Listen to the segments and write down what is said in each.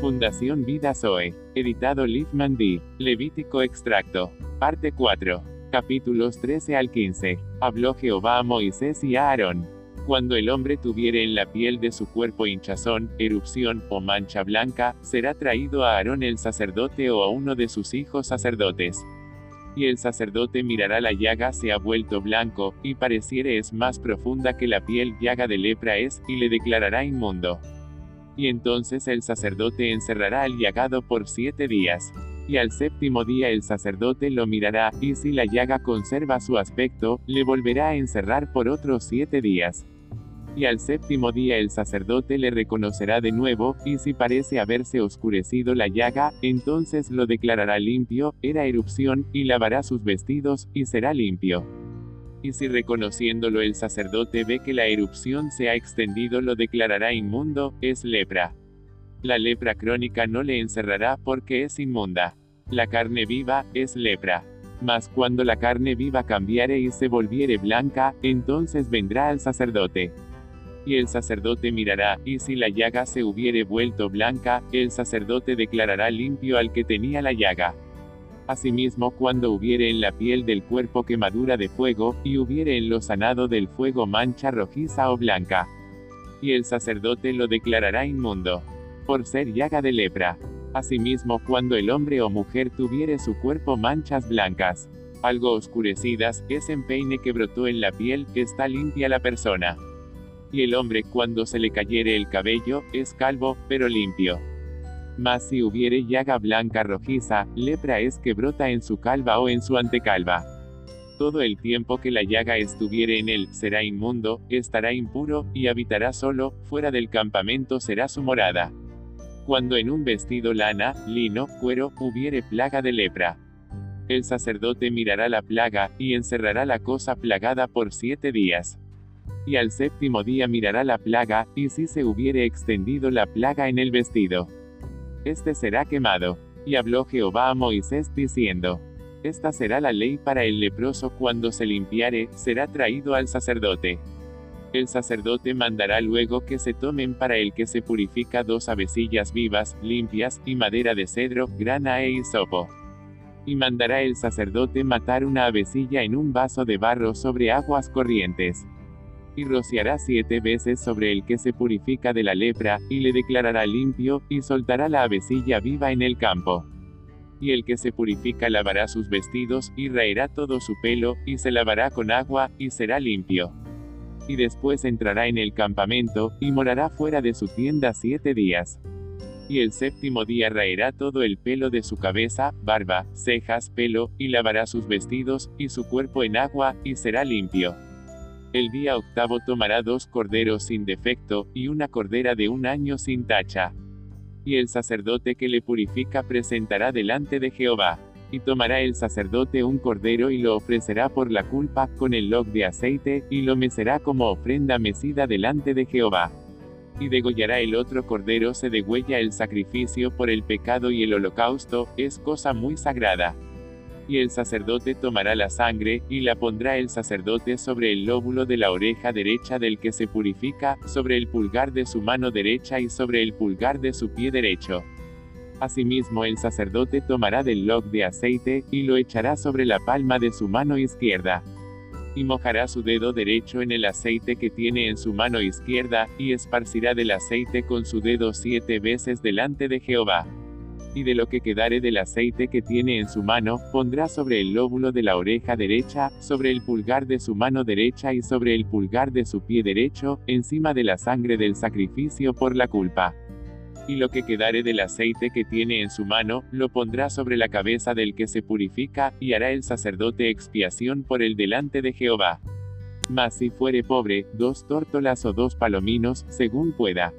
Fundación Vida Zoe. Editado Liefman D. Levítico Extracto. Parte 4. Capítulos 13 al 15. Habló Jehová a Moisés y a Aarón. Cuando el hombre tuviere en la piel de su cuerpo hinchazón, erupción, o mancha blanca, será traído a Aarón el sacerdote o a uno de sus hijos sacerdotes. Y el sacerdote mirará la llaga se ha vuelto blanco, y pareciere es más profunda que la piel llaga de lepra es, y le declarará inmundo. Y entonces el sacerdote encerrará al llagado por siete días. Y al séptimo día el sacerdote lo mirará, y si la llaga conserva su aspecto, le volverá a encerrar por otros siete días y al séptimo día el sacerdote le reconocerá de nuevo, y si parece haberse oscurecido la llaga, entonces lo declarará limpio, era erupción, y lavará sus vestidos, y será limpio. Y si reconociéndolo el sacerdote ve que la erupción se ha extendido lo declarará inmundo, es lepra. La lepra crónica no le encerrará porque es inmunda. La carne viva, es lepra. Mas cuando la carne viva cambiare y se volviere blanca, entonces vendrá al sacerdote y el sacerdote mirará, y si la llaga se hubiere vuelto blanca, el sacerdote declarará limpio al que tenía la llaga. Asimismo, cuando hubiere en la piel del cuerpo quemadura de fuego, y hubiere en lo sanado del fuego mancha rojiza o blanca, y el sacerdote lo declarará inmundo, por ser llaga de lepra. Asimismo, cuando el hombre o mujer tuviere su cuerpo manchas blancas, algo oscurecidas, es empeine que brotó en la piel, está limpia la persona y el hombre cuando se le cayere el cabello, es calvo, pero limpio. Mas si hubiere llaga blanca rojiza, lepra es que brota en su calva o en su antecalva. Todo el tiempo que la llaga estuviere en él, será inmundo, estará impuro, y habitará solo, fuera del campamento será su morada. Cuando en un vestido lana, lino, cuero, hubiere plaga de lepra. El sacerdote mirará la plaga, y encerrará la cosa plagada por siete días y al séptimo día mirará la plaga, y si se hubiere extendido la plaga en el vestido. Este será quemado. Y habló Jehová a Moisés diciendo, Esta será la ley para el leproso cuando se limpiare, será traído al sacerdote. El sacerdote mandará luego que se tomen para el que se purifica dos avecillas vivas, limpias, y madera de cedro, grana e hisopo. Y mandará el sacerdote matar una avecilla en un vaso de barro sobre aguas corrientes y rociará siete veces sobre el que se purifica de la lepra, y le declarará limpio, y soltará la avecilla viva en el campo. Y el que se purifica lavará sus vestidos, y raerá todo su pelo, y se lavará con agua, y será limpio. Y después entrará en el campamento, y morará fuera de su tienda siete días. Y el séptimo día raerá todo el pelo de su cabeza, barba, cejas, pelo, y lavará sus vestidos, y su cuerpo en agua, y será limpio. El día octavo tomará dos corderos sin defecto, y una cordera de un año sin tacha. Y el sacerdote que le purifica presentará delante de Jehová. Y tomará el sacerdote un cordero y lo ofrecerá por la culpa, con el log de aceite, y lo mecerá como ofrenda mecida delante de Jehová. Y degollará el otro cordero se degüella el sacrificio por el pecado y el holocausto, es cosa muy sagrada y el sacerdote tomará la sangre, y la pondrá el sacerdote sobre el lóbulo de la oreja derecha del que se purifica, sobre el pulgar de su mano derecha y sobre el pulgar de su pie derecho. Asimismo el sacerdote tomará del log de aceite, y lo echará sobre la palma de su mano izquierda. Y mojará su dedo derecho en el aceite que tiene en su mano izquierda, y esparcirá del aceite con su dedo siete veces delante de Jehová y de lo que quedare del aceite que tiene en su mano, pondrá sobre el lóbulo de la oreja derecha, sobre el pulgar de su mano derecha y sobre el pulgar de su pie derecho, encima de la sangre del sacrificio por la culpa. Y lo que quedare del aceite que tiene en su mano, lo pondrá sobre la cabeza del que se purifica, y hará el sacerdote expiación por el delante de Jehová. Mas si fuere pobre, dos tórtolas o dos palominos, según pueda.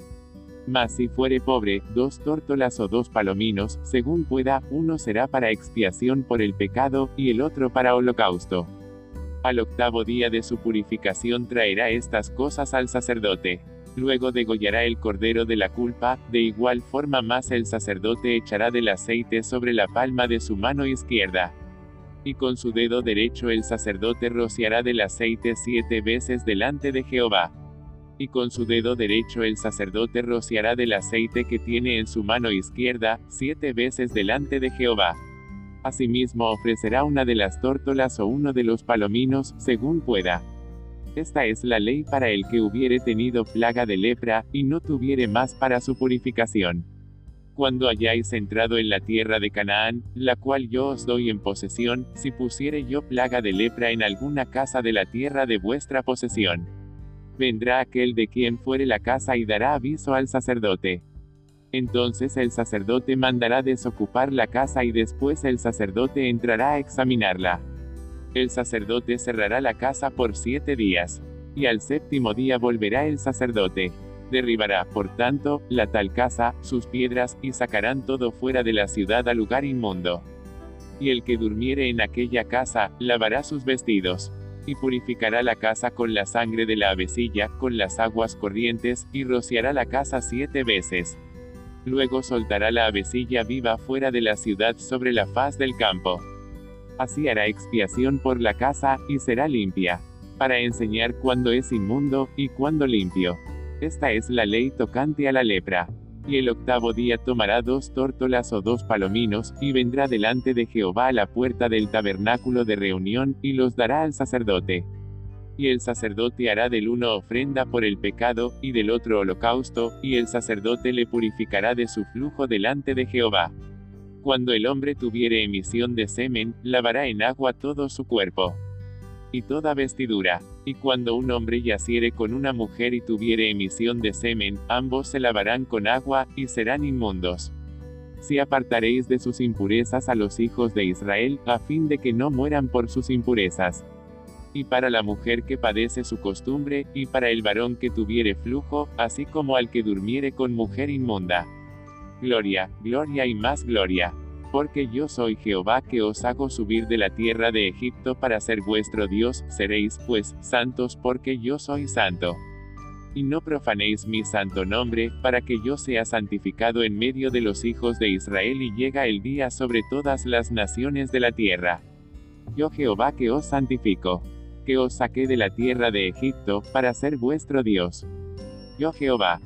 Mas si fuere pobre, dos tórtolas o dos palominos, según pueda, uno será para expiación por el pecado, y el otro para holocausto. Al octavo día de su purificación traerá estas cosas al sacerdote. Luego degollará el cordero de la culpa, de igual forma más el sacerdote echará del aceite sobre la palma de su mano izquierda. Y con su dedo derecho el sacerdote rociará del aceite siete veces delante de Jehová y con su dedo derecho el sacerdote rociará del aceite que tiene en su mano izquierda, siete veces delante de Jehová. Asimismo ofrecerá una de las tórtolas o uno de los palominos, según pueda. Esta es la ley para el que hubiere tenido plaga de lepra, y no tuviere más para su purificación. Cuando hayáis entrado en la tierra de Canaán, la cual yo os doy en posesión, si pusiere yo plaga de lepra en alguna casa de la tierra de vuestra posesión, vendrá aquel de quien fuere la casa y dará aviso al sacerdote. Entonces el sacerdote mandará desocupar la casa y después el sacerdote entrará a examinarla. El sacerdote cerrará la casa por siete días. Y al séptimo día volverá el sacerdote. Derribará, por tanto, la tal casa, sus piedras, y sacarán todo fuera de la ciudad al lugar inmundo. Y el que durmiere en aquella casa, lavará sus vestidos y purificará la casa con la sangre de la avecilla, con las aguas corrientes, y rociará la casa siete veces. Luego soltará la avecilla viva fuera de la ciudad sobre la faz del campo. Así hará expiación por la casa, y será limpia. Para enseñar cuándo es inmundo, y cuándo limpio. Esta es la ley tocante a la lepra. Y el octavo día tomará dos tórtolas o dos palominos, y vendrá delante de Jehová a la puerta del tabernáculo de reunión, y los dará al sacerdote. Y el sacerdote hará del uno ofrenda por el pecado, y del otro holocausto, y el sacerdote le purificará de su flujo delante de Jehová. Cuando el hombre tuviere emisión de semen, lavará en agua todo su cuerpo y toda vestidura. Y cuando un hombre yaciere con una mujer y tuviere emisión de semen, ambos se lavarán con agua, y serán inmundos. Si apartaréis de sus impurezas a los hijos de Israel, a fin de que no mueran por sus impurezas. Y para la mujer que padece su costumbre, y para el varón que tuviere flujo, así como al que durmiere con mujer inmunda. Gloria, gloria y más gloria. Porque yo soy Jehová que os hago subir de la tierra de Egipto para ser vuestro Dios, seréis pues santos porque yo soy santo. Y no profanéis mi santo nombre, para que yo sea santificado en medio de los hijos de Israel y llega el día sobre todas las naciones de la tierra. Yo Jehová que os santifico, que os saqué de la tierra de Egipto, para ser vuestro Dios. Yo Jehová,